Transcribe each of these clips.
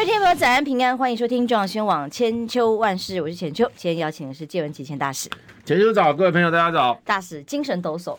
位听众朋友，早安平安，欢迎收听中央新闻网千秋万世，我是浅秋。今天邀请的是介文汲前大使。浅秋早，各位朋友大家早。大使精神抖擞，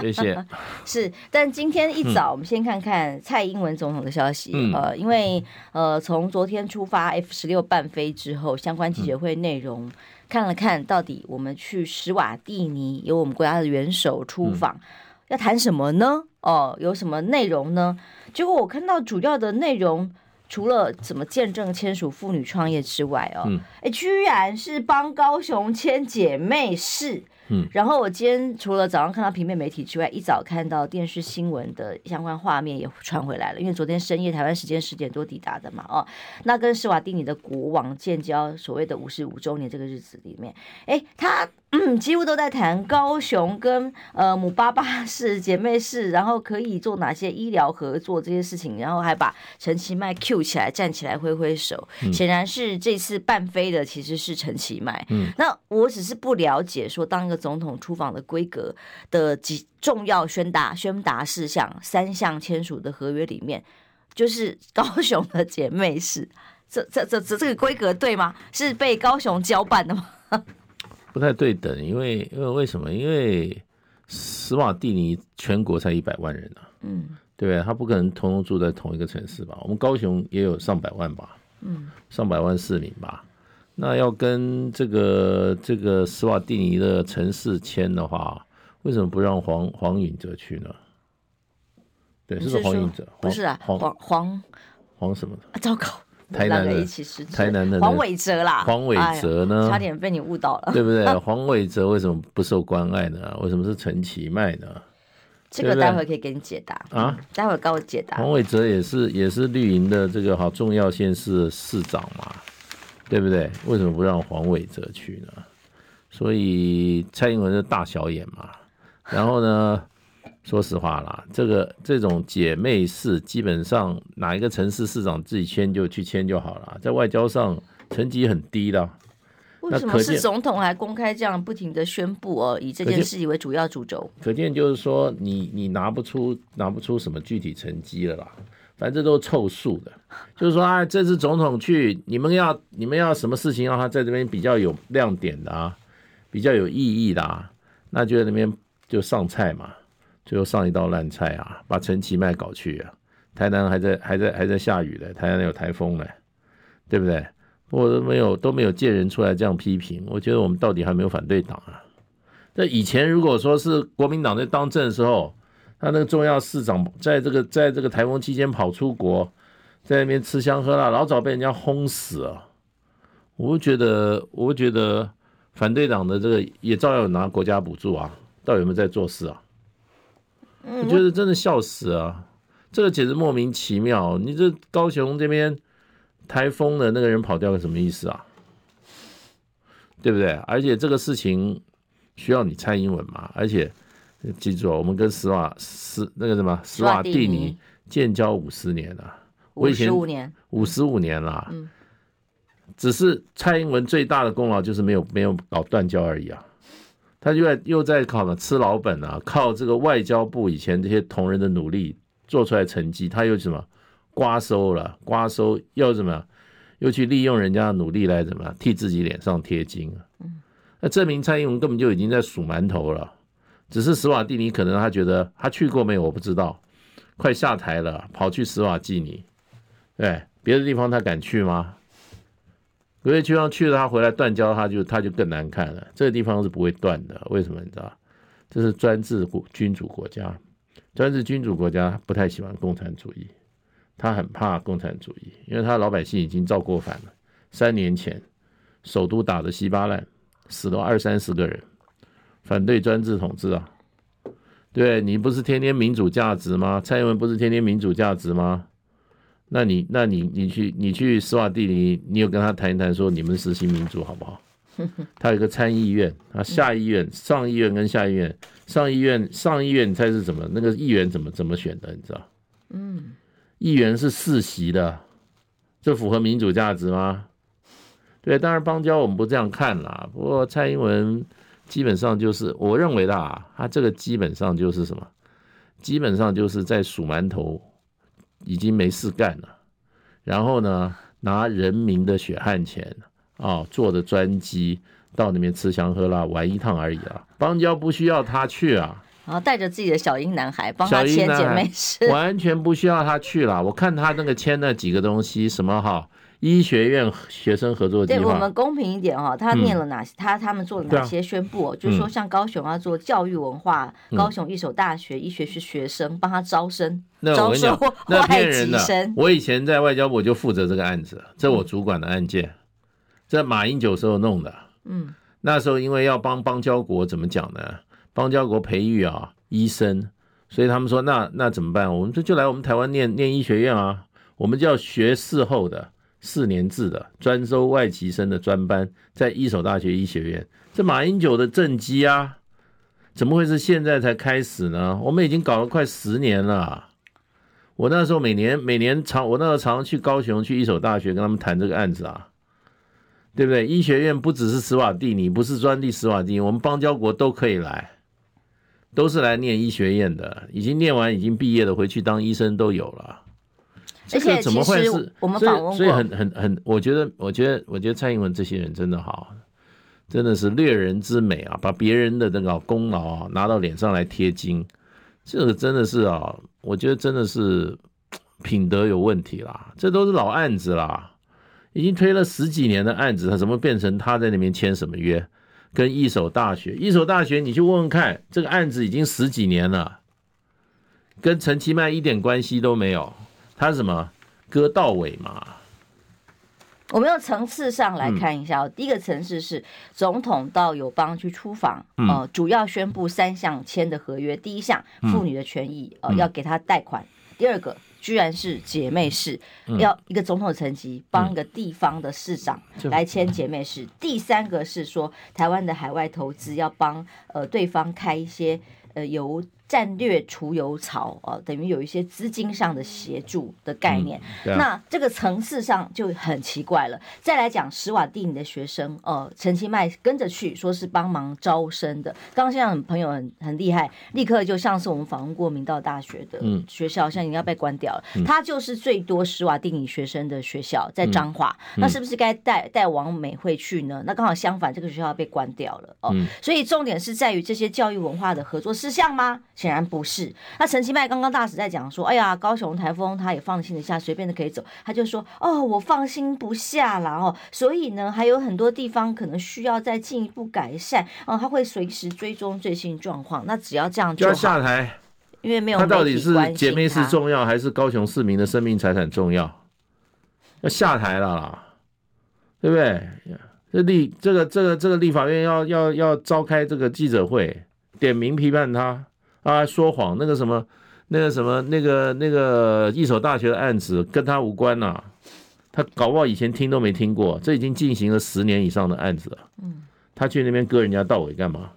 谢谢。是，但今天一早，我们先看看蔡英文总统的消息。嗯、呃，因为呃，从昨天出发 F 十六半飞之后，相关记者会内容、嗯、看了看，到底我们去史瓦蒂尼由我们国家的元首出访，嗯、要谈什么呢？哦、呃，有什么内容呢？结果我看到主要的内容。除了怎么见证签署妇女创业之外哦，哎、嗯，居然是帮高雄签姐妹市。嗯，然后我今天除了早上看到平面媒体之外，一早看到电视新闻的相关画面也传回来了。因为昨天深夜台湾时间十点多抵达的嘛，哦，那跟施瓦蒂尼的国王建交所谓的五十五周年这个日子里面，哎，他。嗯，几乎都在谈高雄跟呃姆巴巴市姐妹市，然后可以做哪些医疗合作这些事情，然后还把陈其迈 Q 起来，站起来挥挥手，嗯、显然是这次伴飞的其实是陈其迈。嗯，那我只是不了解说，当一个总统出访的规格的几重要宣达宣达事项三项签署的合约里面，就是高雄的姐妹市，这这这这这个规格对吗？是被高雄交办的吗？不太对等，因为因为为什么？因为史瓦蒂尼全国才一百万人啊，嗯，对不对？他不可能统统住在同一个城市吧？我们高雄也有上百万吧，嗯，上百万市民吧。那要跟这个这个斯瓦蒂尼的城市签的话，为什么不让黄黄允哲去呢？对，是不是黄允哲？不是啊，黄黄黄什么的？啊，糟糕。台南的台南的黄伟哲啦，黄伟哲呢？差点被你误导了，对不对？黄伟哲为什么不受关爱呢？为什么是陈其迈呢？这个待会可以给你解答啊！待会告我解答。黄伟哲也是也是绿营的这个好重要县市的市长嘛，对不对？为什么不让黄伟哲去呢？所以蔡英文是大小眼嘛，然后呢？说实话啦，这个这种姐妹市，基本上哪一个城市市长自己签就去签就好了，在外交上成绩很低的。为什么是总统还公开这样不停的宣布哦？以这件事情为主要主轴，可见就是说你你拿不出拿不出什么具体成绩了啦，反正都是凑数的。就是说啊，这次总统去，你们要你们要什么事情让他在这边比较有亮点的啊，比较有意义的啊，那就在那边就上菜嘛。最后上一道烂菜啊，把陈其迈搞去啊！台南还在还在还在下雨嘞，台南有台风嘞，对不对？我都没有都没有见人出来这样批评，我觉得我们到底还没有反对党啊。那以前如果说是国民党在当政的时候，他那个重要市长在这个在这个台风期间跑出国，在那边吃香喝辣，老早被人家轰死啊！我觉得我觉得反对党的这个也照样拿国家补助啊，到底有没有在做事啊？我觉得真的笑死啊！这个简直莫名其妙。你这高雄这边台风的那个人跑掉了，什么意思啊？对不对？而且这个事情需要你蔡英文嘛？而且记住，我们跟斯瓦斯那个什么斯瓦蒂尼建交五十年了，五十五年，五十五年了。嗯，只是蔡英文最大的功劳就是没有没有搞断交而已啊。他又在又在靠了吃老本啊，靠这个外交部以前这些同仁的努力做出来成绩，他又什么刮收了，刮收又怎么又去利用人家的努力来怎么替自己脸上贴金啊？那证明蔡英文根本就已经在数馒头了，只是史瓦蒂尼可能他觉得他去过没有我不知道，快下台了，跑去史瓦蒂尼，对，别的地方他敢去吗？隔夜去上去了，他回来断交，他就他就更难看了。这个地方是不会断的，为什么你知道？这是专制国君主国家，专制君主国家不太喜欢共产主义，他很怕共产主义，因为他老百姓已经造过反了。三年前，首都打得稀巴烂，死了二三十个人，反对专制统治啊！对，你不是天天民主价值吗？蔡英文不是天天民主价值吗？那你，那你，你去，你去斯瓦蒂尼，你有跟他谈一谈，说你们实行民主好不好？他有个参议院啊，下议院、上议院跟下议院，上议院、上议院，你猜是怎么？那个议员怎么怎么选的？你知道？嗯，议员是世袭的，这符合民主价值吗？对，当然邦交我们不这样看啦。不过蔡英文基本上就是我认为的啊，他这个基本上就是什么？基本上就是在数馒头，已经没事干了。然后呢，拿人民的血汗钱啊，坐着专机到那边吃香喝辣玩一趟而已啊。邦交不需要他去啊，然后带着自己的小英男孩帮他签姐妹事，完全不需要他去了。我看他那个签那几个东西，什么哈？医学院学生合作计划，对我们公平一点哈，他念了哪些？嗯、他他们做了哪些宣布？啊、就是说，像高雄要做教育文化，嗯、高雄一所大学医学系学生帮他招生，那招收外籍生。我以前在外交部就负责这个案子，这我主管的案件，在、嗯、马英九时候弄的。嗯，那时候因为要帮邦交国怎么讲呢？邦交国培育啊医生，所以他们说那那怎么办？我们就就来我们台湾念念医学院啊，我们就要学士后的。四年制的专收外籍生的专班，在一所大学医学院，这马英九的政绩啊，怎么会是现在才开始呢？我们已经搞了快十年了。我那时候每年每年常，我那时候常去高雄去一所大学跟他们谈这个案子啊，对不对？医学院不只是史瓦蒂尼，不是专利史瓦蒂尼，我们邦交国都可以来，都是来念医学院的，已经念完已经毕业的回去当医生都有了。这个怎么会是？我们访问过，所以很很很，我觉得，我觉得，我觉得蔡英文这些人真的好，真的是掠人之美啊，把别人的那个功劳啊拿到脸上来贴金，这个真的是啊，我觉得真的是品德有问题啦。这都是老案子啦，已经推了十几年的案子，他怎么变成他在那边签什么约？跟一所大学，一所大学，你去问问看，这个案子已经十几年了，跟陈其迈一点关系都没有。他是什么割稻尾嘛？我们用层次上来看一下，第一个层次是总统到友邦去出访，呃，主要宣布三项签的合约。第一项，妇女的权益，呃，要给她贷款；第二个，居然是姐妹市，要一个总统的层级帮一个地方的市长来签姐妹市；第三个是说，台湾的海外投资要帮呃对方开一些呃由。战略除油槽啊，等于有一些资金上的协助的概念。嗯啊、那这个层次上就很奇怪了。再来讲史瓦蒂尼的学生，呃，陈其迈跟着去，说是帮忙招生的。刚刚现在朋友很很厉害，立刻就像是我们访问过明道大学的学校，现在已经要被关掉了。嗯、他就是最多史瓦蒂尼学生的学校，在彰化。嗯、那是不是该带带王美惠去呢？那刚好相反，这个学校被关掉了哦。嗯、所以重点是在于这些教育文化的合作事项吗？显然不是。那陈其迈刚刚大使在讲说，哎呀，高雄台风他也放心的下，随便的可以走。他就说，哦，我放心不下了哦。所以呢，还有很多地方可能需要再进一步改善哦。他会随时追踪最新状况。那只要这样就，就要下台，因为没有他到底是姐妹市重要，还是高雄市民的生命财产重要？要下台了啦，对不对？这立这个这个这个立法院要要要召开这个记者会，点名批判他。啊，说谎！那个什么，那个什么，那个那个一所大学的案子跟他无关呐、啊，他搞不好以前听都没听过，这已经进行了十年以上的案子了。嗯，他去那边割人家稻尾干嘛？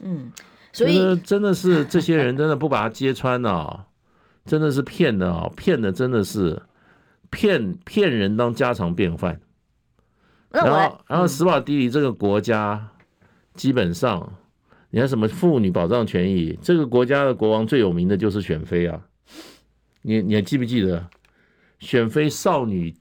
嗯，所以真的是这些人真的不把他揭穿啊，真的是骗的啊，骗的真的是骗骗人当家常便饭。然后，然后斯瓦迪里这个国家基本上。你看什么妇女保障权益？这个国家的国王最有名的就是选妃啊！你你还记不记得选妃少女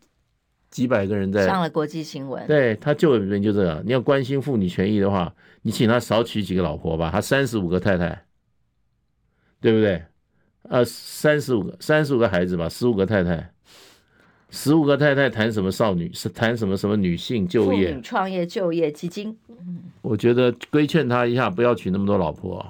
几百个人在上了国际新闻？对，他就有名就这个。你要关心妇女权益的话，你请他少娶几个老婆吧，他三十五个太太，对不对？呃，三十五个三十五个孩子吧，十五个太太。十五个太太谈什么少女？是谈什么什么女性就业、创业就业基金？我觉得规劝他一下，不要娶那么多老婆。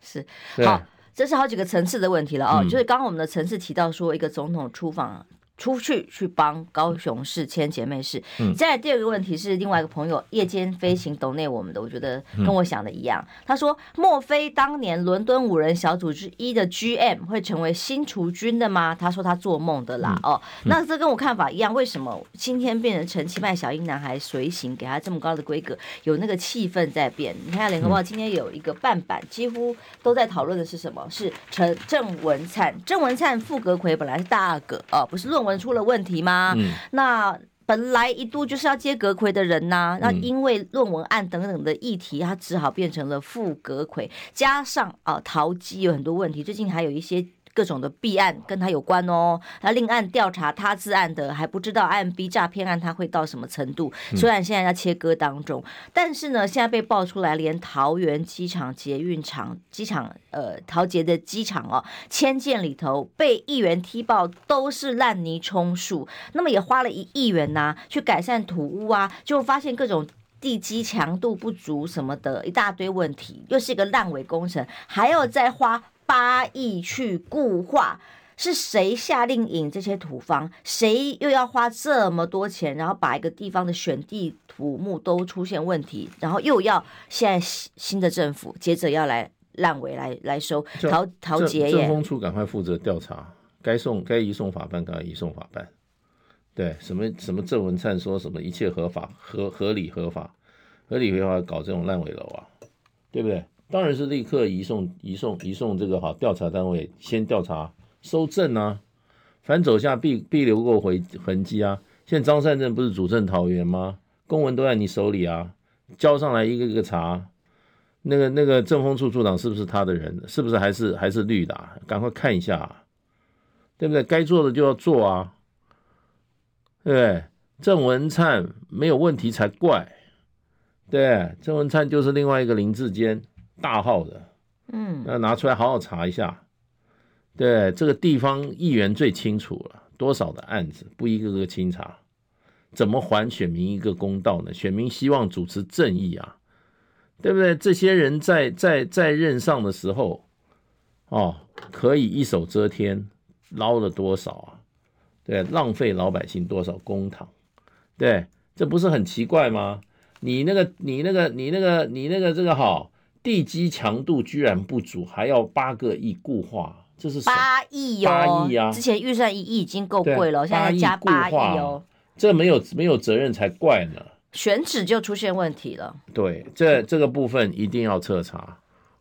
是，好，这是好几个层次的问题了哦。就是刚刚我们的层次提到说，一个总统出访。出去去帮高雄市签姐妹市。嗯，再来第二个问题是另外一个朋友夜间飞行懂内我们的，我觉得跟我想的一样。他说：“莫非当年伦敦五人小组之一的 GM 会成为新除军的吗？”他说他做梦的啦。哦，那这跟我看法一样。为什么今天变成陈其迈小英男孩随行，给他这么高的规格，有那个气氛在变？你看联合报今天有一个半版，几乎都在讨论的是什么？是陈郑文灿，郑文灿傅格奎本来是大阿哥哦，不是论文。出了问题吗？嗯、那本来一度就是要接阁魁的人呐、啊，那因为论文案等等的议题，他只好变成了副阁魁，加上啊陶基有很多问题，最近还有一些。各种的弊案跟他有关哦，那另案调查他自案的还不知道案 B 诈骗案他会到什么程度。虽然现在在切割当中，但是呢，现在被爆出来，连桃园机场捷运场机场呃桃捷的机场哦，迁建里头被议员踢爆都是烂泥充数，那么也花了一亿元呐、啊、去改善土屋啊，就发现各种地基强度不足什么的一大堆问题，又是一个烂尾工程，还要再花。八亿去固化，是谁下令引这些土方？谁又要花这么多钱，然后把一个地方的选地土木都出现问题，然后又要现在新的政府接着要来烂尾来来收陶陶杰耶？政风处赶快负责调查，该送该移送法办，赶快移送法办。对，什么什么郑文灿说什么一切合法合合理合法合理合法搞这种烂尾楼啊，对不对？当然是立刻移送移送移送这个好调查单位先调查收证啊，反走下必必留过回痕迹啊。现在张善政不是主政桃园吗？公文都在你手里啊，交上来一个个查。那个那个政风处处长是不是他的人？是不是还是还是绿的？赶快看一下啊，对不对？该做的就要做啊，对对？郑文灿没有问题才怪，对，郑文灿就是另外一个林志坚。大号的，嗯，那拿出来好好查一下。对，这个地方议员最清楚了，多少的案子不一个个清查，怎么还选民一个公道呢？选民希望主持正义啊，对不对？这些人在在在任上的时候，哦，可以一手遮天，捞了多少啊？对，浪费老百姓多少公帑？对，这不是很奇怪吗？你那个，你那个，你那个，你那个这个好。地基强度居然不足，还要八个亿固化，这是八亿哦，八亿啊！之前预算一亿已经够贵了，现在加八亿哦，这没有没有责任才怪呢。选址就出现问题了。对，这这个部分一定要彻查。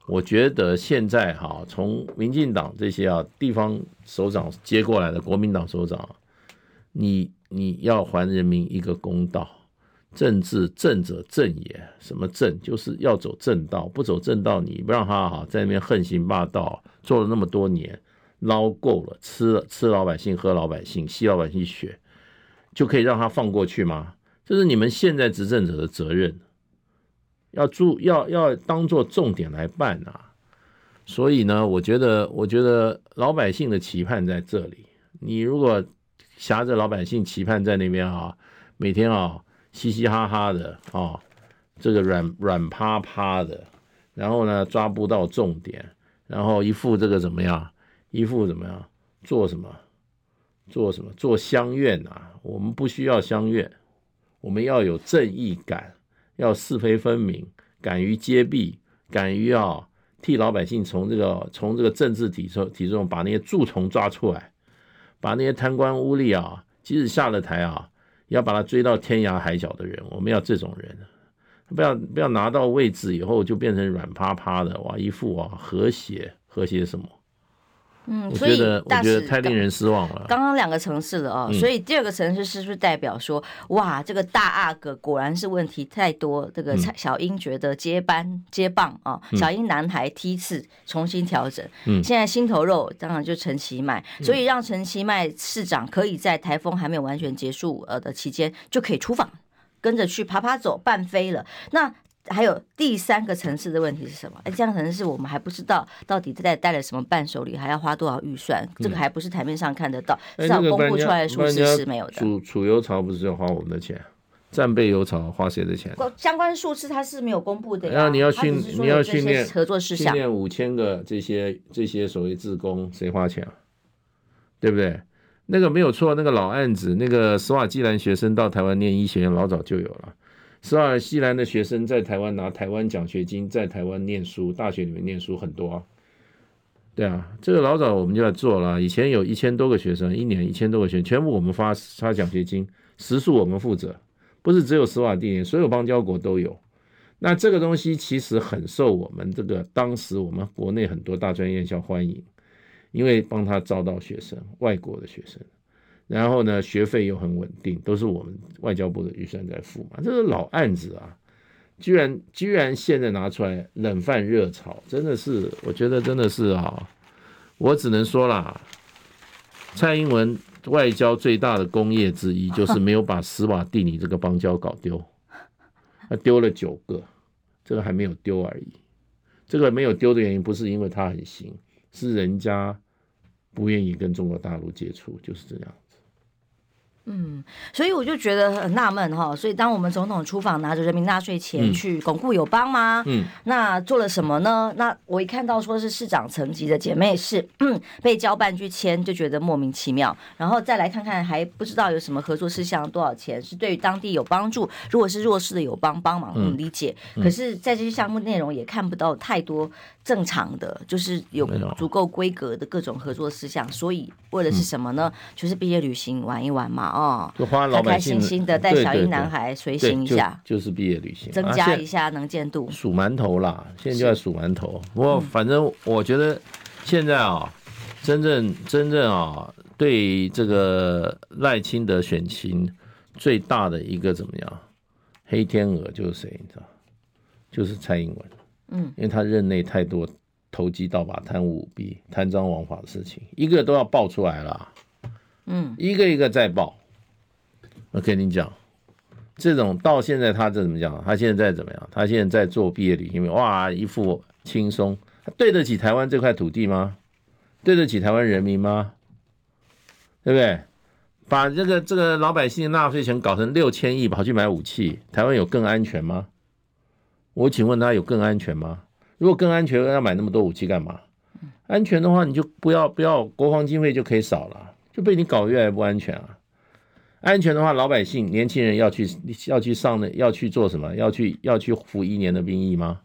我觉得现在哈，从民进党这些啊地方首长接过来的国民党首长，你你要还人民一个公道。政治正者正也，什么正就是要走正道，不走正道，你不让他好在那边横行霸道，做了那么多年，捞够了，吃了吃老百姓，喝老百姓，吸老百姓血，就可以让他放过去吗？这是你们现在执政者的责任，要注要要当做重点来办啊！所以呢，我觉得我觉得老百姓的期盼在这里，你如果挟着老百姓期盼在那边啊，每天啊。嘻嘻哈哈的啊、哦，这个软软趴趴的，然后呢抓不到重点，然后一副这个怎么样？一副怎么样？做什么？做什么？做乡愿啊？我们不需要乡愿，我们要有正义感，要是非分明，敢于揭弊，敢于啊替老百姓从这个从这个政治体制体制中把那些蛀虫抓出来，把那些贪官污吏啊，即使下了台啊。要把他追到天涯海角的人，我们要这种人，不要不要拿到位置以后就变成软趴趴的，哇，一副啊和谐和谐什么？嗯，我觉得我觉得太令人失望了。刚刚两个城市了啊、哦，嗯、所以第二个城市是不是代表说，哇，这个大阿哥果然是问题太多？这个小英觉得接班接棒啊，嗯、小英男孩梯次重新调整。嗯，现在心头肉当然就陈其迈，所以让陈其迈市长可以在台风还没有完全结束呃的期间就可以出访，跟着去爬爬走半飞了。那还有第三个层次的问题是什么？哎，这样可能是我们还不知道到底在带了什么伴手礼，还要花多少预算，这个还不是台面上看得到，至少公布出来的数字是没有的。储储油槽不是要花我们的钱，战备油槽花谁的钱？相关数字它是没有公布的。然后你要训你要训练合作事项，训练五千个这些这些所谓自工，谁花钱啊？对不对？那个没有错，那个老案子，那个斯瓦季兰学生到台湾念医学院，老早就有了。斯瓦西兰的学生在台湾拿台湾奖学金，在台湾念书，大学里面念书很多啊。对啊，这个老早我们就要做了。以前有一千多个学生，一年一千多个学生，全部我们发发奖学金，食宿我们负责，不是只有斯瓦蒂尼，所有邦交国都有。那这个东西其实很受我们这个当时我们国内很多大专院校欢迎，因为帮他招到学生，外国的学生。然后呢，学费又很稳定，都是我们外交部的预算在付嘛，这是老案子啊，居然居然现在拿出来冷饭热炒，真的是，我觉得真的是啊，我只能说啦，蔡英文外交最大的功业之一就是没有把史瓦蒂尼这个邦交搞丢，他丢了九个，这个还没有丢而已，这个没有丢的原因不是因为他很行，是人家不愿意跟中国大陆接触，就是这样。嗯，所以我就觉得很纳闷哈。所以当我们总统出访，拿着人民纳税钱去巩固友邦吗？嗯，那做了什么呢？那我一看到说是市长层级的姐妹市，嗯，被交办去签，就觉得莫名其妙。然后再来看看，还不知道有什么合作事项，多少钱是对于当地有帮助。如果是弱势的友邦帮忙，嗯，理解。可是，在这些项目内容也看不到太多。正常的就是有足够规格的各种合作事项，所以为的是什么呢？就是毕业旅行玩一玩嘛，哦，就花老百姓开开心心的带小一男孩随行一下，就是毕业旅行，增加一下能见度。数馒头啦，现在就在数馒头。不过反正我觉得现在啊，真正真正啊，对这个赖清德选情最大的一个怎么样黑天鹅就是谁？你知道？就是蔡英文。嗯，因为他任内太多投机倒把、贪污舞弊、贪赃枉法的事情，一个都要爆出来了。嗯，一个一个再爆。我跟你讲，这种到现在他这怎么讲？他现在怎么样？他现在在做毕业旅行，哇，一副轻松，对得起台湾这块土地吗？对得起台湾人民吗？对不对？把这个这个老百姓的纳税钱搞成六千亿，跑去买武器，台湾有更安全吗？我请问他有更安全吗？如果更安全，要买那么多武器干嘛？安全的话，你就不要不要国防经费就可以少了，就被你搞越来越不安全啊！安全的话，老百姓、年轻人要去要去上的要去做什么？要去要去服一年的兵役吗？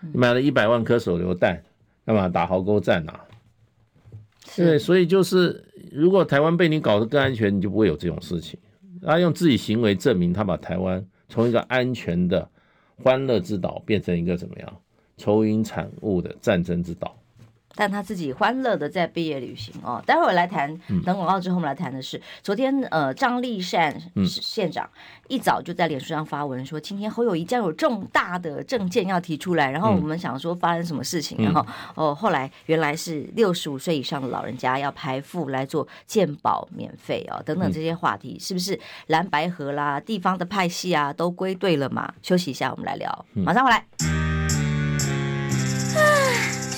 你买了一百万颗手榴弹，干嘛打壕沟战啊？对，所以就是如果台湾被你搞得更安全，你就不会有这种事情。他用自己行为证明，他把台湾从一个安全的。欢乐之岛变成一个怎么样愁云惨雾的战争之岛？但他自己欢乐的在毕业旅行哦。待会儿来谈，等广告之后我们来谈的是，嗯、昨天呃张立善县长一早就在脸书上发文说，今天侯友谊将有重大的政见要提出来。然后我们想说发生什么事情，嗯、然后哦后来原来是六十五岁以上的老人家要排付来做健保免费哦，等等这些话题，是不是蓝白河啦、地方的派系啊都归队了嘛？休息一下，我们来聊，马上回来。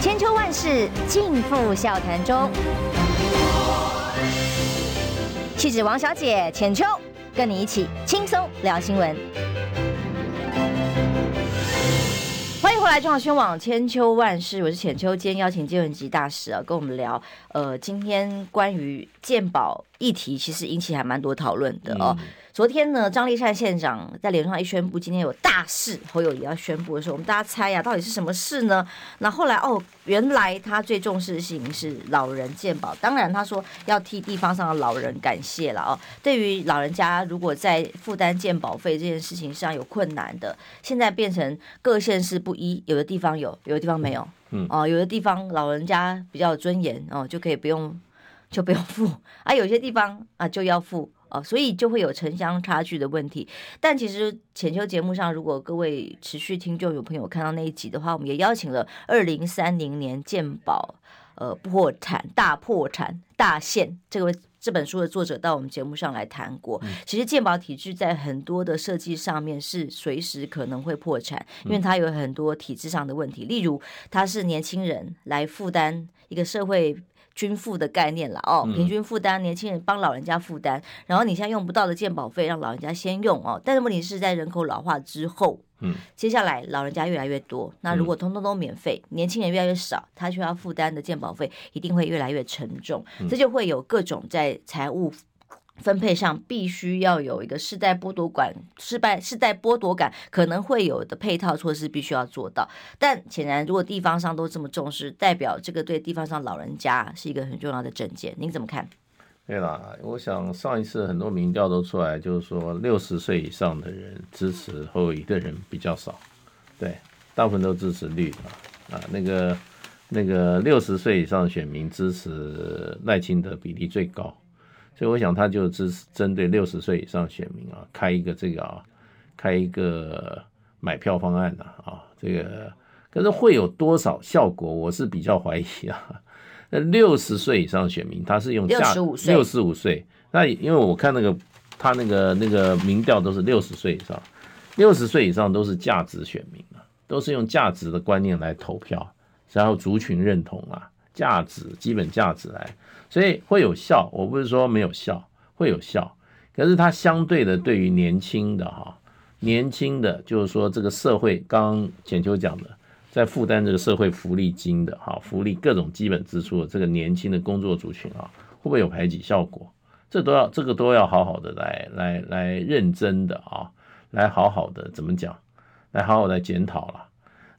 千秋万世尽付笑谈中，气质王小姐浅秋，跟你一起轻松聊新闻。欢迎回来，中广新闻网千秋万世，我是浅秋。今天邀请金文吉大使啊，跟我们聊。呃，今天关于健保议题，其实引起还蛮多讨论的哦。昨天呢，张丽善县长在脸书上一宣布，今天有大事，侯友谊要宣布的时候，我们大家猜呀、啊，到底是什么事呢？那后来哦，原来他最重视的事情是老人健保，当然他说要替地方上的老人感谢了哦。对于老人家如果在负担健保费这件事情上有困难的，现在变成各县市不一，有的地方有，有的地方没有，嗯哦，有的地方老人家比较有尊严哦，就可以不用就不用付啊，有些地方啊就要付。哦，所以就会有城乡差距的问题。但其实浅秋节目上，如果各位持续听众有朋友看到那一集的话，我们也邀请了二零三零年健保呃破产大破产大限这位这本书的作者到我们节目上来谈过。其实鉴宝体制在很多的设计上面是随时可能会破产，因为它有很多体制上的问题，例如它是年轻人来负担一个社会。均负的概念了哦，平均负担，年轻人帮老人家负担，然后你现在用不到的健保费让老人家先用哦，但是问题是在人口老化之后，嗯，接下来老人家越来越多，那如果通通都免费，年轻人越来越少，他需要负担的健保费一定会越来越沉重，这就会有各种在财务分配上必须要有一个世代剥夺感，失败世代剥夺感可能会有的配套措施必须要做到。但显然，如果地方上都这么重视，代表这个对地方上老人家是一个很重要的证件。您怎么看？对啦，我想上一次很多民调都出来，就是说六十岁以上的人支持后一个人比较少，对，大部分都支持绿的啊。那个那个六十岁以上选民支持赖清德比例最高。所以我想，他就只是针对六十岁以上选民啊，开一个这个啊，开一个买票方案呐啊，这个可是会有多少效果？我是比较怀疑啊。那六十岁以上选民，他是用价六十五岁，那因为我看那个他那个那个民调都是六十岁以上，六十岁以上都是价值选民啊，都是用价值的观念来投票，然后族群认同啊，价值基本价值来。所以会有效，我不是说没有效，会有效。可是它相对的，对于年轻的哈，年轻的就是说这个社会，刚刚浅秋讲的，在负担这个社会福利金的哈，福利各种基本支出的这个年轻的工作族群啊，会不会有排挤效果？这都要这个都要好好的来来来认真的啊，来好好的怎么讲，来好好的检讨了。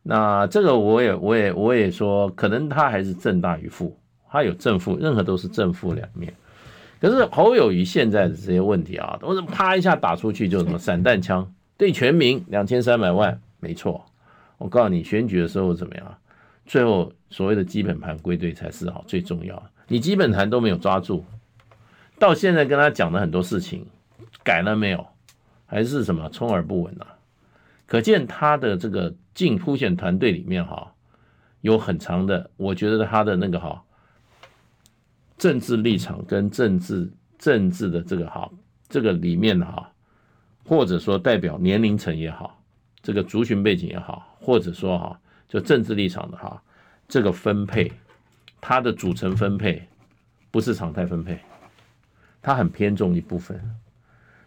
那这个我也我也我也说，可能它还是正大于负。他有正负，任何都是正负两面。可是侯友谊现在的这些问题啊，都是啪一下打出去就什么散弹枪，对全民两千三百万，没错。我告诉你，选举的时候怎么样？最后所谓的基本盘归队才是好，最重要。你基本盘都没有抓住，到现在跟他讲的很多事情改了没有？还是什么充耳不闻啊？可见他的这个竞普选团队里面哈，有很长的，我觉得他的那个哈。政治立场跟政治政治的这个哈，这个里面的哈，或者说代表年龄层也好，这个族群背景也好，或者说哈，就政治立场的哈，这个分配，它的组成分配不是常态分配，它很偏重一部分。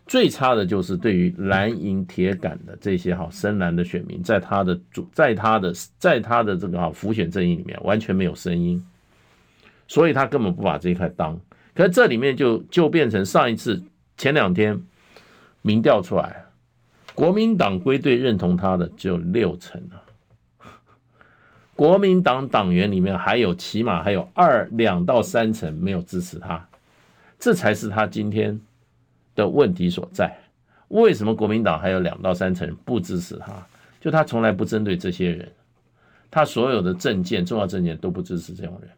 最差的就是对于蓝营铁杆的这些哈深蓝的选民，在他的主，在他的在他的这个哈浮选阵营里面完全没有声音。所以他根本不把这一块当，可是这里面就就变成上一次前两天民调出来，国民党归队认同他的只有六成啊，国民党党员里面还有起码还有二两到三成没有支持他，这才是他今天的问题所在。为什么国民党还有两到三成不支持他？就他从来不针对这些人，他所有的政见重要政见都不支持这种人。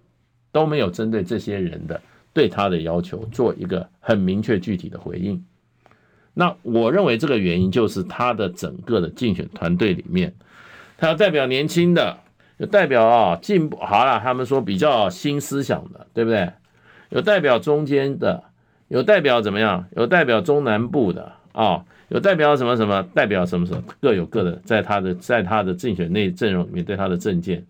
都没有针对这些人的对他的要求做一个很明确具体的回应。那我认为这个原因就是他的整个的竞选团队里面，他要代表年轻的，有代表啊进步好了，他们说比较新思想的，对不对？有代表中间的，有代表怎么样？有代表中南部的啊，有代表什么什么？代表什么什么？各有各的，在他的在他的竞选内阵容里面，对他的政见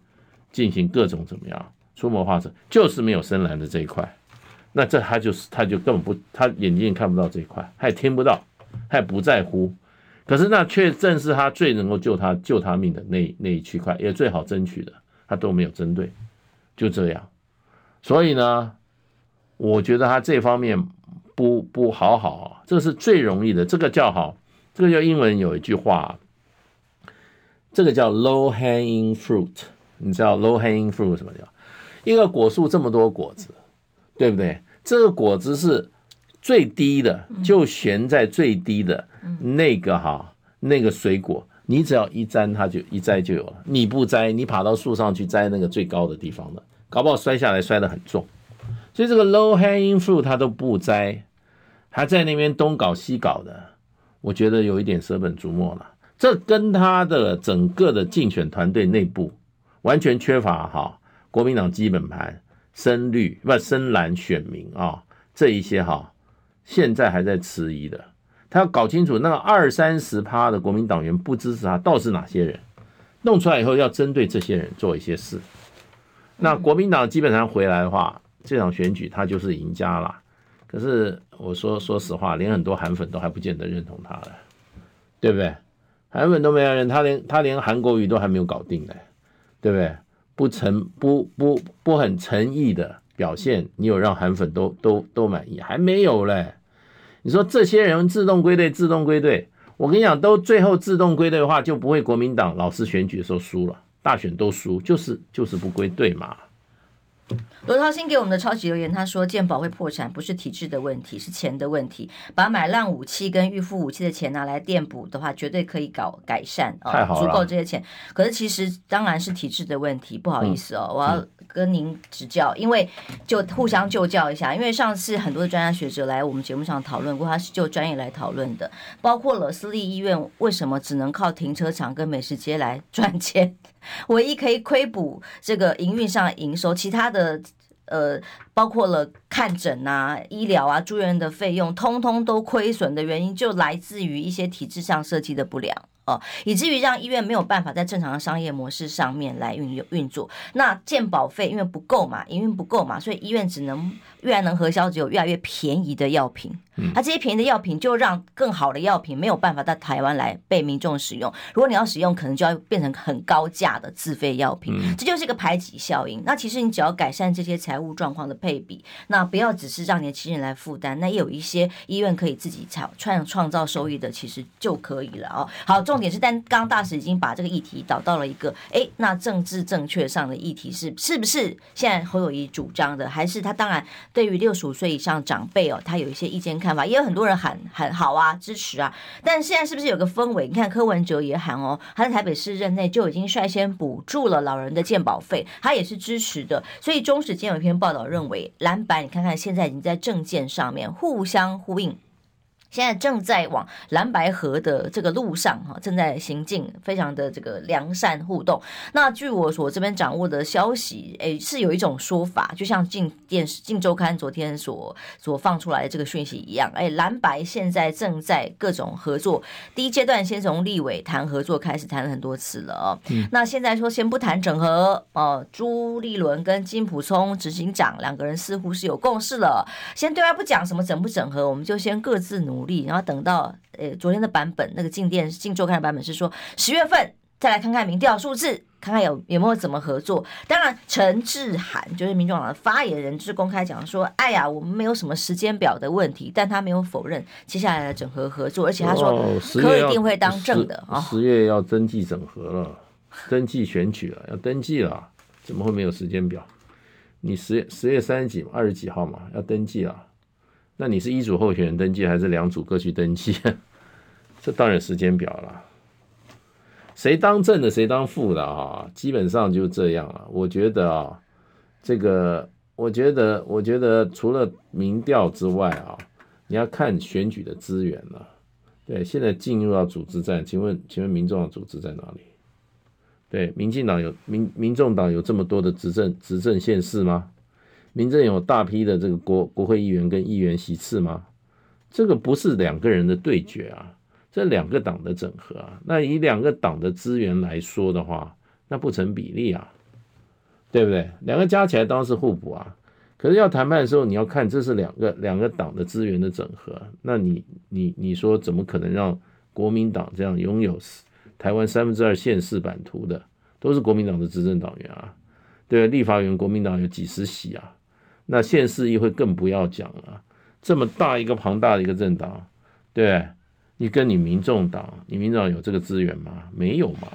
进行各种怎么样？出谋划策，就是没有深蓝的这一块，那这他就是他就根本不，他眼睛也看不到这一块，他也听不到，他也不在乎。可是那却正是他最能够救他救他命的那那一区块，也最好争取的，他都没有针对，就这样。所以呢，我觉得他这方面不不好好，这是最容易的，这个叫好，这个叫英文有一句话，这个叫 low hanging fruit，你知道 low hanging fruit 什么叫？一个果树这么多果子，对不对？这个果子是最低的，就悬在最低的那个哈，那个水果，你只要一摘，它就一摘就有了。你不摘，你爬到树上去摘那个最高的地方的，搞不好摔下来摔得很重。所以这个 low hanging fruit 它都不摘，还在那边东搞西搞的，我觉得有一点舍本逐末了。这跟他的整个的竞选团队内部完全缺乏哈。国民党基本盘深绿不深蓝选民啊，这一些哈，现在还在迟疑的。他要搞清楚那个二三十趴的国民党员不支持他，到底是哪些人？弄出来以后要针对这些人做一些事。那国民党基本上回来的话，这场选举他就是赢家了。可是我说说实话，连很多韩粉都还不见得认同他了，对不对？韩粉都没有人，他连他连韩国瑜都还没有搞定呢，对不对？不诚不不不很诚意的表现，你有让韩粉都都都满意？还没有嘞，你说这些人自动归队，自动归队，我跟你讲，都最后自动归队的话，就不会国民党老是选举的时候输了，大选都输，就是就是不归队嘛。罗涛新给我们的超级留言，他说健保会破产，不是体制的问题，是钱的问题。把买烂武器跟预付武器的钱拿来垫补的话，绝对可以搞改善哦，足够这些钱。可是其实当然是体制的问题，不好意思哦，嗯、我要跟您指教，因为就互相就教一下。因为上次很多的专家学者来我们节目上讨论过，他是就专业来讨论的，包括了私立医院为什么只能靠停车场跟美食街来赚钱。唯一可以亏补这个营运上营收，其他的呃，包括了看诊啊、医疗啊、住院的费用，通通都亏损的原因，就来自于一些体制上设计的不良。哦，以至于让医院没有办法在正常的商业模式上面来运用运作。那健保费因为不够嘛，营运不够嘛，所以医院只能越来能核销只有越来越便宜的药品。嗯，它这些便宜的药品就让更好的药品没有办法到台湾来被民众使用。如果你要使用，可能就要变成很高价的自费药品。这就是一个排挤效应。那其实你只要改善这些财务状况的配比，那不要只是让年轻人来负担，那也有一些医院可以自己创创创造收益的，其实就可以了哦。好。重点是，但刚刚大使已经把这个议题导到了一个，哎，那政治正确上的议题是是不是现在侯友谊主张的，还是他当然对于六十五岁以上长辈哦，他有一些意见看法，也有很多人喊喊好啊，支持啊。但现在是不是有个氛围？你看柯文哲也喊哦，他在台北市任内就已经率先补助了老人的健保费，他也是支持的。所以中时间有一篇报道认为，蓝白你看看现在已经在政见上面互相呼应。现在正在往蓝白河的这个路上哈，正在行进，非常的这个良善互动。那据我所这边掌握的消息，诶，是有一种说法，就像镜电视、镜周刊昨天所所放出来的这个讯息一样，诶，蓝白现在正在各种合作。第一阶段先从立委谈合作开始，谈了很多次了哦。嗯、那现在说先不谈整合哦，朱立伦跟金普聪执行长两个人似乎是有共识了，先对外不讲什么整不整合，我们就先各自努。努力，然后等到呃昨天的版本，那个静电镜周刊的版本是说十月份再来看看民调数字，看看有有没有怎么合作。当然，陈志涵就是民众党的发言人，就是公开讲说，哎呀，我们没有什么时间表的问题，但他没有否认接下来的整合合作，而且他说柯一定会当正的啊。十月要登记整合了，登记选举了，要登记了，怎么会没有时间表？你十月十月三十几二十几号嘛，要登记了。那你是一组候选人登记，还是两组各去登记？这当然时间表了。谁当正的，谁当副的啊？基本上就这样了。我觉得啊，这个，我觉得，我觉得除了民调之外啊，你要看选举的资源了。对，现在进入到组织战，请问，请问民众的组织在哪里？对，民进党有民民众党有这么多的执政执政县市吗？民政有大批的这个国国会议员跟议员席次吗？这个不是两个人的对决啊，这两个党的整合啊。那以两个党的资源来说的话，那不成比例啊，对不对？两个加起来当然是互补啊。可是要谈判的时候，你要看这是两个两个党的资源的整合。那你你你说怎么可能让国民党这样拥有台湾三分之二县市版图的，都是国民党的执政党员啊？对，立法院国民党有几十席啊？那县市议会更不要讲了，这么大一个庞大的一个政党，对，你跟你民众党，你民众党有这个资源吗？没有嘛？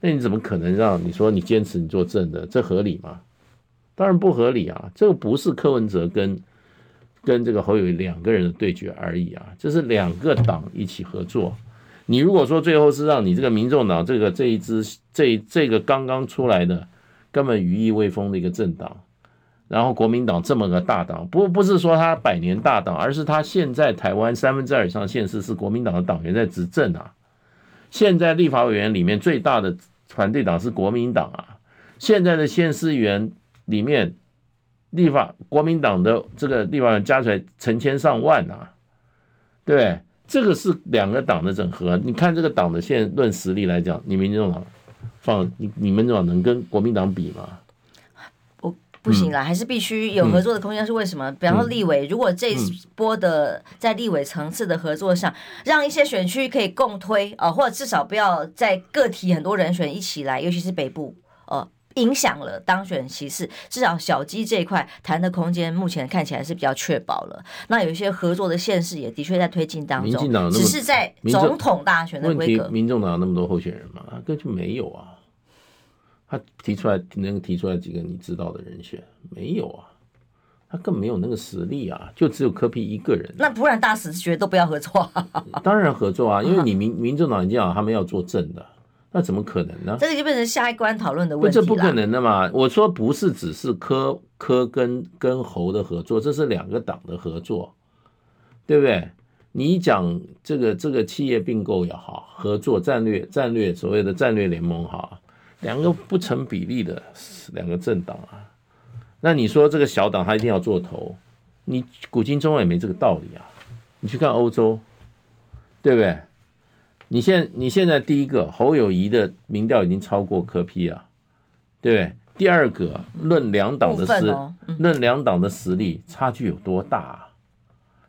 那你怎么可能让你说你坚持你做正的，这合理吗？当然不合理啊！这个不是柯文哲跟跟这个侯友两个人的对决而已啊，这是两个党一起合作。你如果说最后是让你这个民众党这个这一支这这个刚刚出来的根本羽翼未丰的一个政党。然后国民党这么个大党，不不是说他百年大党，而是他现在台湾三分之二以上县市是国民党的党员在执政啊。现在立法委员里面最大的反对党是国民党啊。现在的县市议员里面，立法国民党的这个立法员加起来成千上万啊。对，这个是两个党的整合。你看这个党的现论实力来讲，你民众党放你你们这种能跟国民党比吗？不行了，还是必须有合作的空间。是为什么？比方说立委，如果这一波的在立委层次的合作上，让一些选区可以共推啊，或者至少不要在个体很多人选一起来，尤其是北部，呃，影响了当选歧视，至少小鸡这一块谈的空间目前看起来是比较确保了。那有一些合作的县市也的确在推进当中，只是在总统大选的规格。民众党有那么多候选人吗？根本就没有啊。他提出来能提出来几个你知道的人选？没有啊，他更没有那个实力啊，就只有柯 P 一个人。那不然大使是觉得都不要合作啊？当然合作啊，因为你民民众党已经讲他们要做正的。那怎么可能呢？这个就变成下一关讨论的问题了。这不可能的嘛！我说不是只是柯柯跟跟侯的合作，这是两个党的合作，对不对？你讲这个这个企业并购也好，合作战略战略所谓的战略联盟哈，两个不成比例的两个政党啊。那你说这个小党他一定要做头？你古今中外也没这个道理啊！你去看欧洲，对不对？你现你现在第一个侯友谊的民调已经超过柯 P 啊，对不对？第二个论两党的实，哦嗯、论两党的实力差距有多大啊？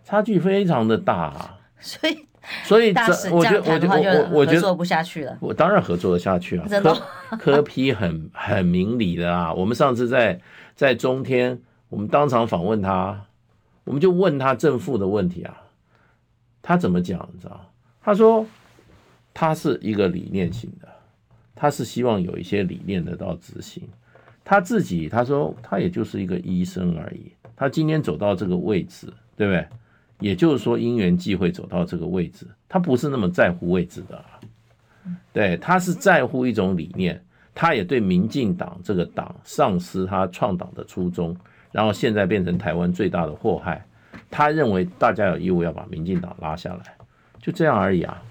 差距非常的大啊！所以所以这我觉得我觉得我我觉得做不下去了。我当然合作得下去啊！科 科批很很明理的啊！我们上次在在中天，我们当场访问他，我们就问他正负的问题啊，他怎么讲？你知道？他说。他是一个理念型的，他是希望有一些理念得到执行。他自己他说他也就是一个医生而已。他今天走到这个位置，对不对？也就是说因缘际会走到这个位置，他不是那么在乎位置的。对，他是在乎一种理念。他也对民进党这个党丧失他创党的初衷，然后现在变成台湾最大的祸害。他认为大家有义务要把民进党拉下来，就这样而已啊。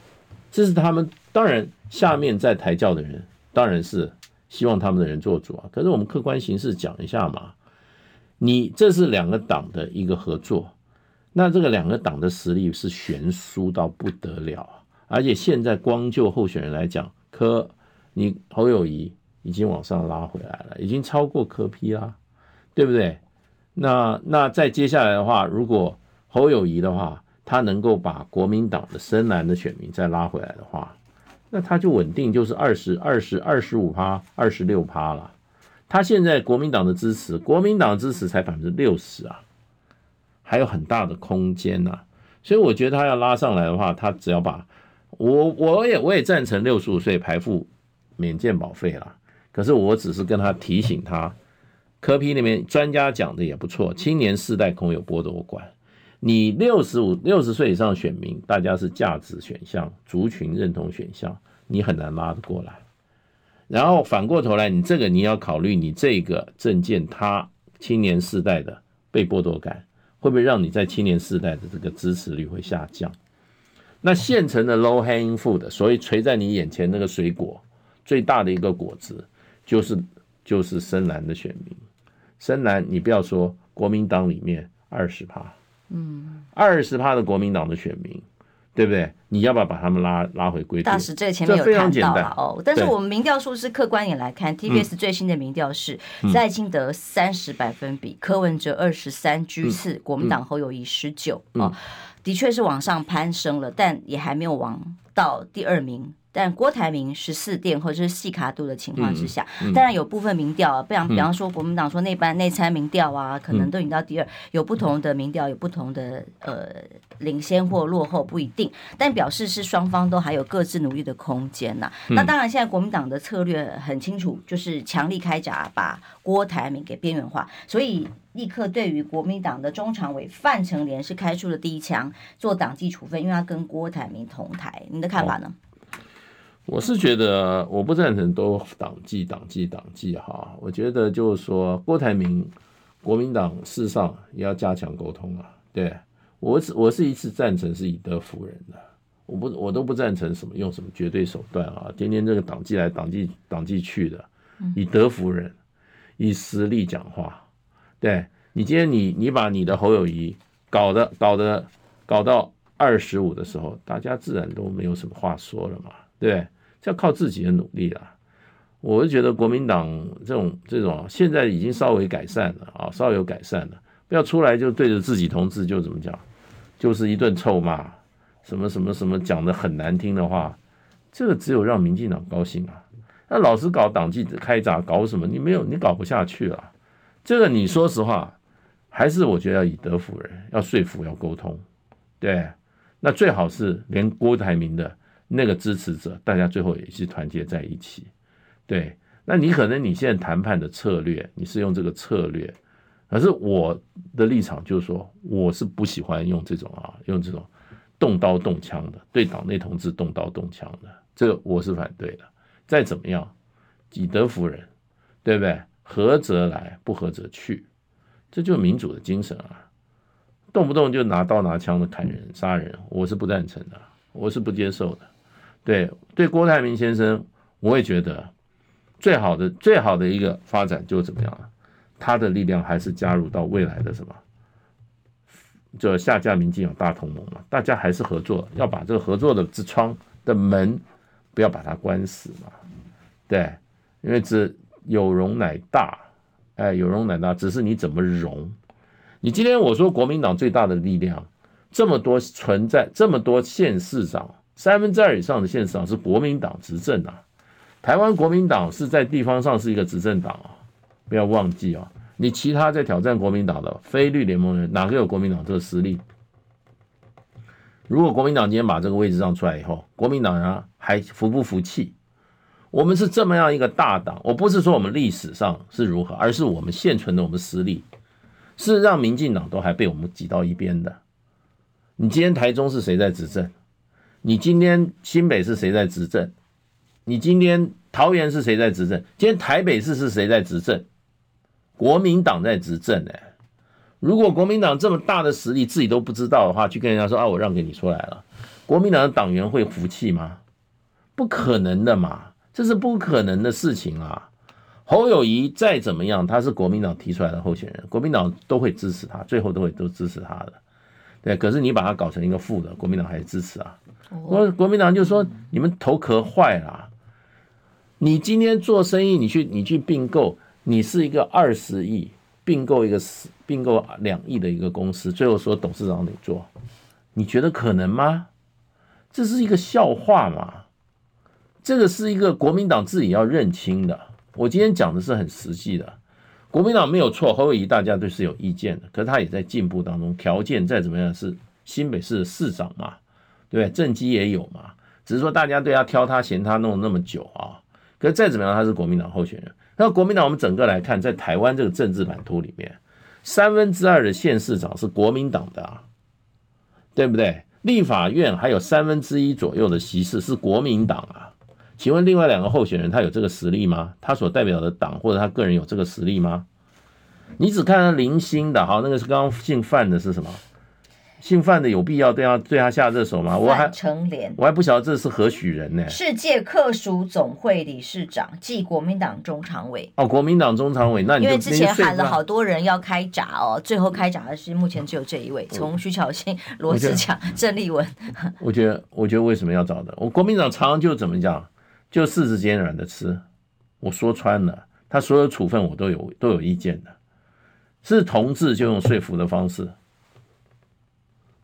这是他们当然下面在抬轿的人，当然是希望他们的人做主啊。可是我们客观形势讲一下嘛，你这是两个党的一个合作，那这个两个党的实力是悬殊到不得了，而且现在光就候选人来讲，柯你侯友谊已经往上拉回来了，已经超过柯批啦，对不对？那那再接下来的话，如果侯友谊的话。他能够把国民党的深蓝的选民再拉回来的话，那他就稳定就是二十二十二十五趴二十六趴了。他现在国民党的支持，国民党支持才百分之六十啊，还有很大的空间呐。所以我觉得他要拉上来的话，他只要把我我也我也赞成六十五岁排付免健保费啦。可是我只是跟他提醒他，科批那边专家讲的也不错，青年世代恐有剥夺感。你六十五、六十岁以上选民，大家是价值选项、族群认同选项，你很难拉得过来。然后反过头来，你这个你要考虑，你这个政见，他青年世代的被剥夺感，会不会让你在青年世代的这个支持率会下降？那现成的 low hanging fruit，所以垂在你眼前那个水果最大的一个果子，就是就是深蓝的选民。深蓝，你不要说国民党里面二十趴。嗯，二十趴的国民党的选民，对不对？你要不要把他们拉拉回归？大使这个前面有看到了哦，但是我们民调数是客观也来看，TVS 最新的民调是赖清德三十百分比，柯文哲二十三居次，国民党侯友谊十九啊，的确是往上攀升了，但也还没有往到第二名。但郭台铭十四店或者是细卡度的情况之下，当然有部分民调啊，不然比方说国民党说那班内参民调啊，可能都已经到第二，有不同的民调，有不同的呃领先或落后不一定，但表示是双方都还有各自努力的空间呐。那当然，现在国民党的策略很清楚，就是强力开闸，把郭台铭给边缘化，所以立刻对于国民党的中常委范成廉是开出了第一枪，做党纪处分，因为他跟郭台铭同台。你的看法呢？我是觉得我不赞成都党纪党纪党纪哈，我觉得就是说郭台铭国民党事实上也要加强沟通啊。对。我是我是一次赞成是以德服人的，我不我都不赞成什么用什么绝对手段啊，天天这个党纪来党纪党纪去的，以德服人，以实力讲话。对。你今天你你把你的侯友谊搞得搞得搞到二十五的时候，大家自然都没有什么话说了嘛，对。要靠自己的努力了，我是觉得国民党这种这种现在已经稍微改善了啊，稍微有改善了，不要出来就对着自己同志就怎么讲，就是一顿臭骂，什么什么什么讲的很难听的话，这个只有让民进党高兴啊，那老是搞党纪开闸，搞什么？你没有，你搞不下去了。这个你说实话，还是我觉得要以德服人，要说服，要沟通。对，那最好是连郭台铭的那个支持者，大家最后也是团结在一起。对，那你可能你现在谈判的策略，你是用这个策略，可是我的立场就是说，我是不喜欢用这种啊，用这种动刀动枪的，对党内同志动刀动枪的，这个我是反对的。再怎么样，以德服人，对不对？合则来，不合则去，这就是民主的精神啊！动不动就拿刀拿枪的砍人杀人，我是不赞成的，我是不接受的。对对，郭台铭先生，我也觉得最好的最好的一个发展就怎么样啊？他的力量还是加入到未来的什么，就下架民进党大同盟嘛，大家还是合作，要把这个合作的之窗的门。不要把它关死嘛，对，因为这有容乃大，哎，有容乃大，只是你怎么容。你今天我说国民党最大的力量，这么多存在，这么多县市长，三分之二以上的县市长是国民党执政啊。台湾国民党是在地方上是一个执政党啊，不要忘记啊。你其他在挑战国民党的非绿联盟人，哪个有国民党这个实力？如果国民党今天把这个位置让出来以后，国民党人还服不服气？我们是这么样一个大党，我不是说我们历史上是如何，而是我们现存的我们实力是让民进党都还被我们挤到一边的。你今天台中是谁在执政？你今天新北是谁在执政？你今天桃园是谁在执政？今天台北市是谁在执政？国民党在执政哎。如果国民党这么大的实力自己都不知道的话，去跟人家说啊，我让给你出来了，国民党的党员会服气吗？不可能的嘛，这是不可能的事情啊！侯友谊再怎么样，他是国民党提出来的候选人，国民党都会支持他，最后都会都支持他的。对，可是你把它搞成一个负的，国民党还是支持啊？国国民党就说你们头壳坏了，你今天做生意，你去你去并购，你是一个二十亿。并购一个并购两亿的一个公司，最后说董事长你做，你觉得可能吗？这是一个笑话嘛？这个是一个国民党自己要认清的。我今天讲的是很实际的，国民党没有错，侯友宜大家都是有意见的，可是他也在进步当中，条件再怎么样是新北市的市长嘛，对不对？政绩也有嘛，只是说大家对他挑他嫌他弄那么久啊，可是再怎么样他是国民党候选人。那国民党，我们整个来看，在台湾这个政治版图里面，三分之二的县市长是国民党的啊，对不对？立法院还有三分之一左右的席次是国民党啊。请问另外两个候选人他有这个实力吗？他所代表的党或者他个人有这个实力吗？你只看零星的，好，那个是刚刚姓范的是什么？姓范的有必要对他对他下这手吗？我还成连，我还不晓得这是何许人呢？世界客属总会理事长暨国民党中常委。哦，国民党中常委，那你因为之前喊了好多人要开闸哦，最后开闸的是目前只有这一位，从徐巧芯、罗志强、郑丽文。我觉得，我觉得为什么要找的？我国民党常常就怎么讲，就四肢兼软的吃。我说穿了，他所有处分我都有都有意见的，是同志就用说服的方式。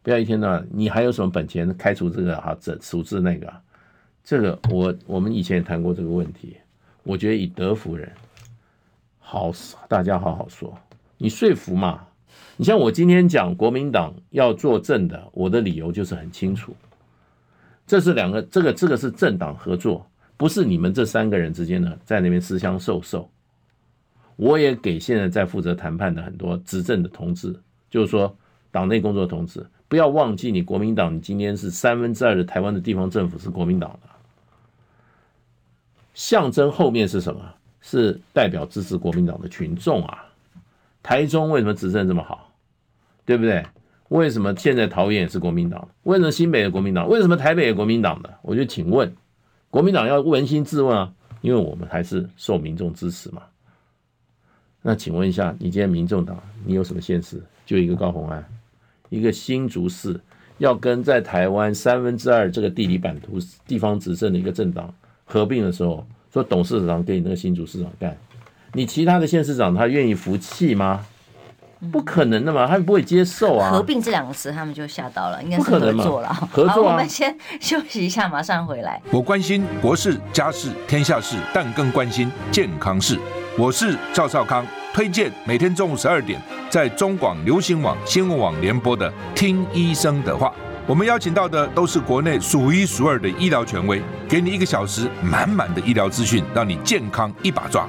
不要一天到晚，你还有什么本钱开除这个哈？这处置那个，这个我我们以前也谈过这个问题。我觉得以德服人，好，大家好好说，你说服嘛。你像我今天讲国民党要做正的，我的理由就是很清楚。这是两个，这个这个是政党合作，不是你们这三个人之间的在那边私相授受。我也给现在在负责谈判的很多执政的同志，就是说党内工作的同志。不要忘记，你国民党，你今天是三分之二的台湾的地方政府是国民党的，象征后面是什么？是代表支持国民党的群众啊。台中为什么执政这么好？对不对？为什么现在桃园也是国民党？为什么新北的国民党？为什么台北也国民党的？我就请问，国民党要扪心自问啊，因为我们还是受民众支持嘛。那请问一下，你今天民众党你有什么县市？就一个高虹安。一个新竹市要跟在台湾三分之二这个地理版图地方执政的一个政党合并的时候，说董事长给你那个新竹市长干，你其他的县市长他愿意服气吗？不可能的嘛，他们不会接受啊。合并这两个词，他们就吓到了，应该是合作了。合作啊！我们先休息一下，马上回来。我关心国事、家事、天下事，但更关心健康事。我是赵少康，推荐每天中午十二点在中广流行网、新闻网联播的《听医生的话》。我们邀请到的都是国内数一数二的医疗权威，给你一个小时满满的医疗资讯，让你健康一把抓。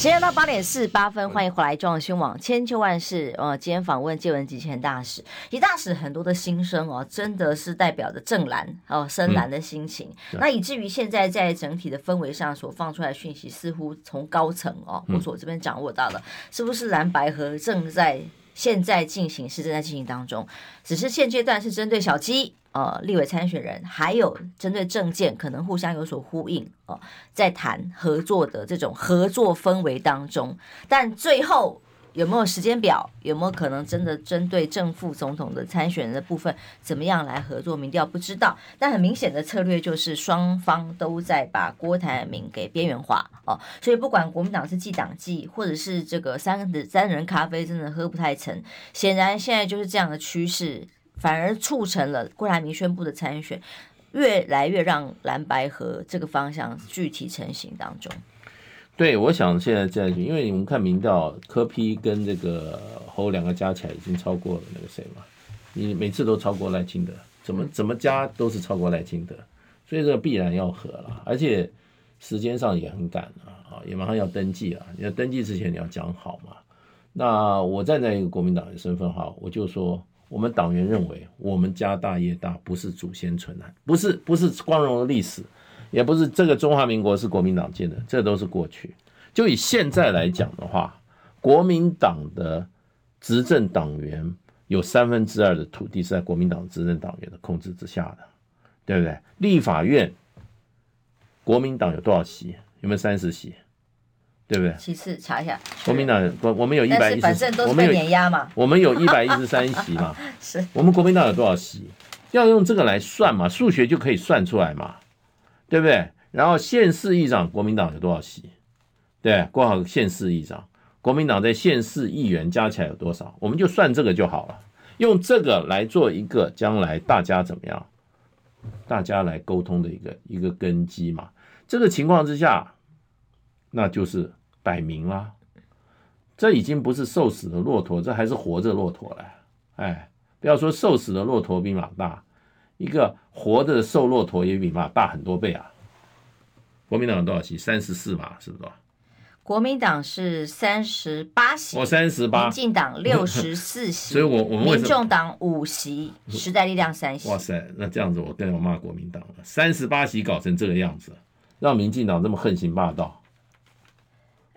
时间到八点四十八分，欢迎回来中央新闻网千秋万世。呃，今天访问借文汲前大使，其大使很多的心声哦，真的是代表着正蓝哦深蓝的心情。嗯、那以至于现在在整体的氛围上所放出来的讯息，似乎从高层哦，我所这边掌握到的，嗯、是不是蓝白河正在现在进行，是正在进行当中？只是现阶段是针对小鸡。呃，立委参选人还有针对政见，可能互相有所呼应哦、在谈合作的这种合作氛围当中，但最后有没有时间表，有没有可能真的针对正副总统的参选人的部分，怎么样来合作？民调不知道，但很明显的策略就是双方都在把郭台铭给边缘化哦、所以不管国民党是记党纪，或者是这个三个三人咖啡真的喝不太成，显然现在就是这样的趋势。反而促成了郭台铭宣布的参选，越来越让蓝白合这个方向具体成型当中。对，我想现在在，因为你们看民调，柯批跟这个侯两个加起来已经超过了那个谁嘛？你每次都超过赖清德，怎么怎么加都是超过赖清德，所以这个必然要合了，而且时间上也很赶啊，啊，也马上要登记啊。你要登记之前你要讲好嘛。那我站在一个国民党的身份哈，我就说。我们党员认为，我们家大业大不是祖先存的，不是不是光荣的历史，也不是这个中华民国是国民党建的，这都是过去。就以现在来讲的话，国民党的执政党员有三分之二的土地是在国民党执政党员的控制之下的，对不对？立法院国民党有多少席？有没有三十席？对不对？其次查一下，国民党我我们有一百一十，反正都是被碾压嘛。我们有一百一十三席嘛。是。我们国民党有多少席？要用这个来算嘛，数学就可以算出来嘛，对不对？然后县市议长，国民党有多少席？对，过好县市议长，国民党在县市议员加起来有多少？我们就算这个就好了，用这个来做一个将来大家怎么样，大家来沟通的一个一个根基嘛。这个情况之下，那就是。摆明了，这已经不是瘦死的骆驼，这还是活着骆驼了。哎，不要说瘦死的骆驼比马大，一个活着的瘦骆驼也比马大很多倍啊。国民党有多少席？三十四嘛，是不是？国民党是三十八席，我三十八，民进党 六十四席，所以我我们民众党五席，时代力量三席。哇塞，那这样子我更要骂国民党了，三十八席搞成这个样子，让民进党这么横行霸道。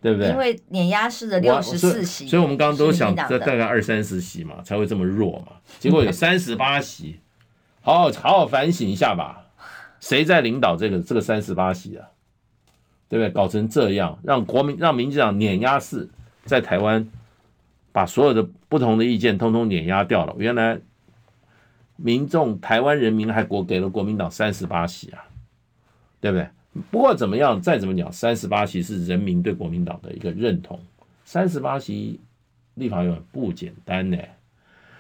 对不对？因为碾压式的六十四席，所以我们刚刚都想这大概二三十席嘛，才会这么弱嘛。结果有 三十八席，好好好好反省一下吧，谁在领导这个这个三十八席啊？对不对？搞成这样，让国民让民进党碾压式在台湾把所有的不同的意见通通碾压掉了。原来民众台湾人民还国给了国民党三十八席啊，对不对？不过怎么样，再怎么讲，三十八席是人民对国民党的一个认同。三十八席立法院不简单呢。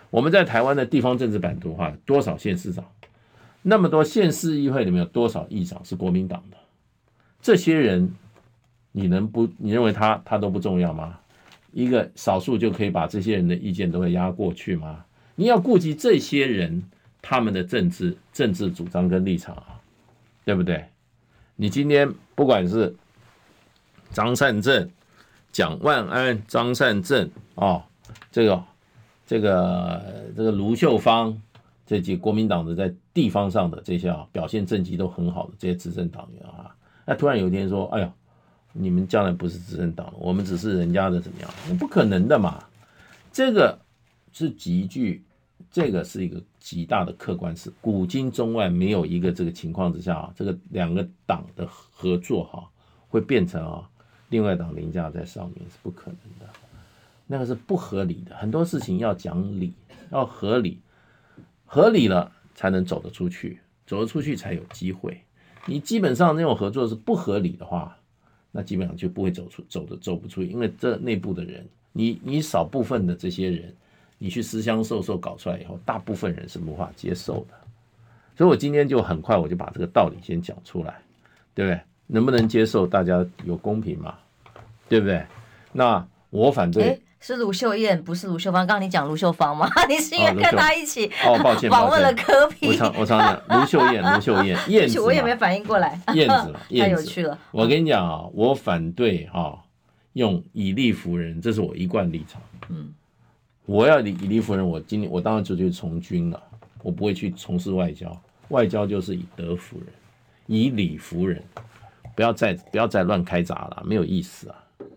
我们在台湾的地方政治版图哈，多少县市长？那么多县市议会里面有多少议长是国民党的？这些人，你能不？你认为他他都不重要吗？一个少数就可以把这些人的意见都会压过去吗？你要顾及这些人他们的政治政治主张跟立场啊，对不对？你今天不管是张善政、蒋万安、张善政哦，这个、这个、这个卢秀芳这几国民党的在地方上的这些啊表现政绩都很好的这些执政党员啊，那突然有一天说：“哎呀，你们将来不是执政党，我们只是人家的怎么样？”不可能的嘛，这个是极具这个是一个极大的客观事，古今中外没有一个这个情况之下啊，这个两个党的合作哈，会变成啊，另外党凌驾在上面是不可能的，那个是不合理的。很多事情要讲理，要合理，合理了才能走得出去，走得出去才有机会。你基本上那种合作是不合理的话，那基本上就不会走出，走的走不出，因为这内部的人，你你少部分的这些人。你去私相授受搞出来以后，大部分人是无法接受的，所以我今天就很快我就把这个道理先讲出来，对不对？能不能接受？大家有公平嘛？对不对？那我反对。是卢秀燕，不是卢秀芳。刚刚你讲卢秀芳吗？你是因为跟他一起哦，抱歉，访问了科比。我常我常讲卢秀燕，卢秀燕，燕子，我也没反应过来。燕子，燕子，太有趣了。我跟你讲啊，我反对哈，用以力服人，这是我一贯立场。嗯。我要以理服人，我今年我当然就去从军了，我不会去从事外交。外交就是以德服人，以理服人，不要再不要再乱开闸了，没有意思啊。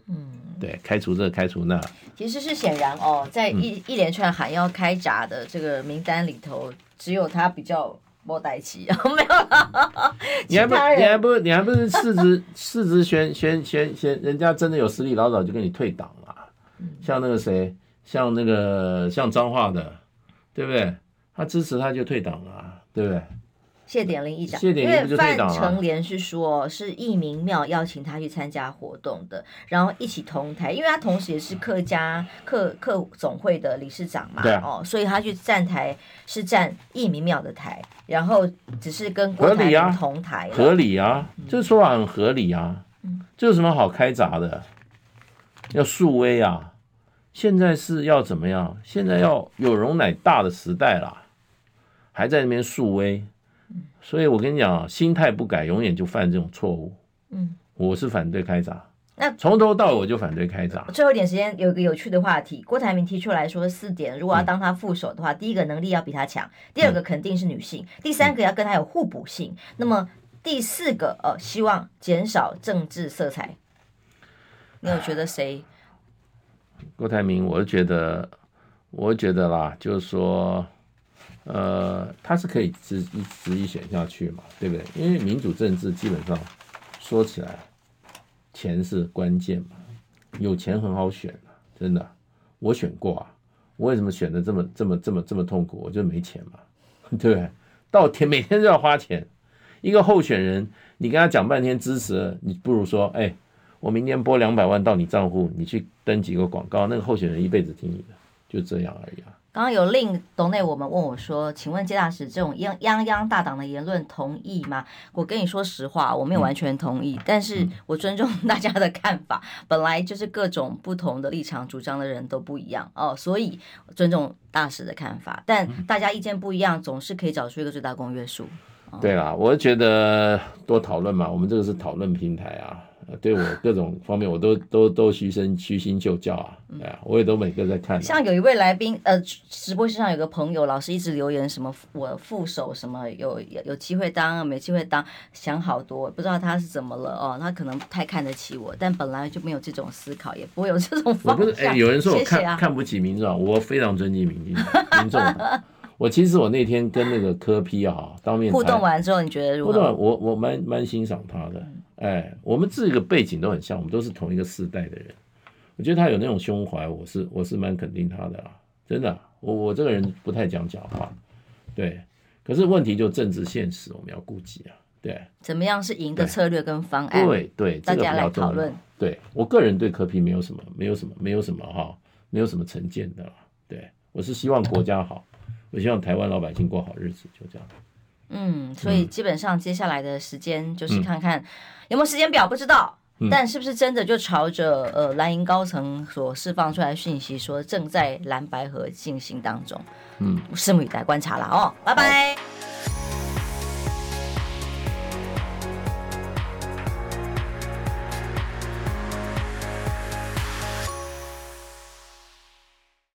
嗯，对，开除这个，开除那。其实是显然哦，在一、嗯、一连串喊要开闸的这个名单里头，只有他比较莫代奇，没有了。你还不你还不你还不是世职世职选选选选，人家真的有实力，老早就跟你退党了。嗯、像那个谁。像那个像彰化的，对不对？他支持他就退党了，对不对？谢典林议长，谢典林不就退党了？因为范成廉是说，是义民庙邀请他去参加活动的，然后一起同台，因为他同时也是客家客客总会的理事长嘛，哦，所以他去站台是站义民庙的台，然后只是跟郭台铭同台合理啊，这说法很合理啊，嗯，这有什么好开闸的？要树威啊！现在是要怎么样？现在要有容乃大的时代了，还在那边树威，所以我跟你讲，心态不改，永远就犯这种错误。嗯，我是反对开闸，那从头到尾我就反对开闸。最后一点时间，有一个有趣的话题，郭台铭提出来说四点，如果要当他副手的话，嗯、第一个能力要比他强，第二个肯定是女性，嗯、第三个要跟他有互补性，嗯、那么第四个呃，希望减少政治色彩。你有觉得谁？郭台铭，我觉得，我觉得啦，就是说，呃，他是可以直一直一选下去嘛，对不对？因为民主政治基本上说起来，钱是关键嘛，有钱很好选啊，真的，我选过啊，我为什么选的这么这么这么这么痛苦？我就没钱嘛，对不对？到天每天都要花钱，一个候选人，你跟他讲半天支持，你不如说，哎。我明年拨两百万到你账户，你去登几个广告，那个候选人一辈子听你的，就这样而已啊。刚刚有另董内我们问我说：“请问接大使这种泱泱泱大党的言论同意吗？”我跟你说实话，我没有完全同意，嗯、但是我尊重大家的看法。本来就是各种不同的立场主张的人都不一样哦，所以尊重大使的看法。但大家意见不一样，总是可以找出一个最大公约数。哦、对啦，我觉得多讨论嘛，我们这个是讨论平台啊。对我各种方面，我都都都虚心虚心就教啊，哎呀，我也都每个在看。像有一位来宾，呃，直播室上有个朋友，老师一直留言什么我副手什么有有有机会当，没机会当，想好多，不知道他是怎么了哦，他可能不太看得起我，但本来就没有这种思考，也不会有这种方向。哎，有人说我看看不起民众，我非常尊敬民进 民众。我其实我那天跟那个柯批啊当面互动完之后，你觉得如何？我我蛮蛮欣赏他的。哎，我们这个背景都很像，我们都是同一个世代的人。我觉得他有那种胸怀，我是我是蛮肯定他的啊，真的。我我这个人不太讲假话，对。可是问题就政治现实，我们要顾及啊，对。怎么样是赢的策略跟方案？对对，大家来讨论。对我个人对柯 P 没有什么，没有什么，没有什么哈，没有什么成见的。对我是希望国家好，我希望台湾老百姓过好日子，就这样。嗯，所以基本上接下来的时间就是看看有没有时间表，不知道，嗯、但是不是真的就朝着呃蓝营高层所释放出来的讯息说正在蓝白河进行当中，嗯，拭目以待观察了哦，拜拜。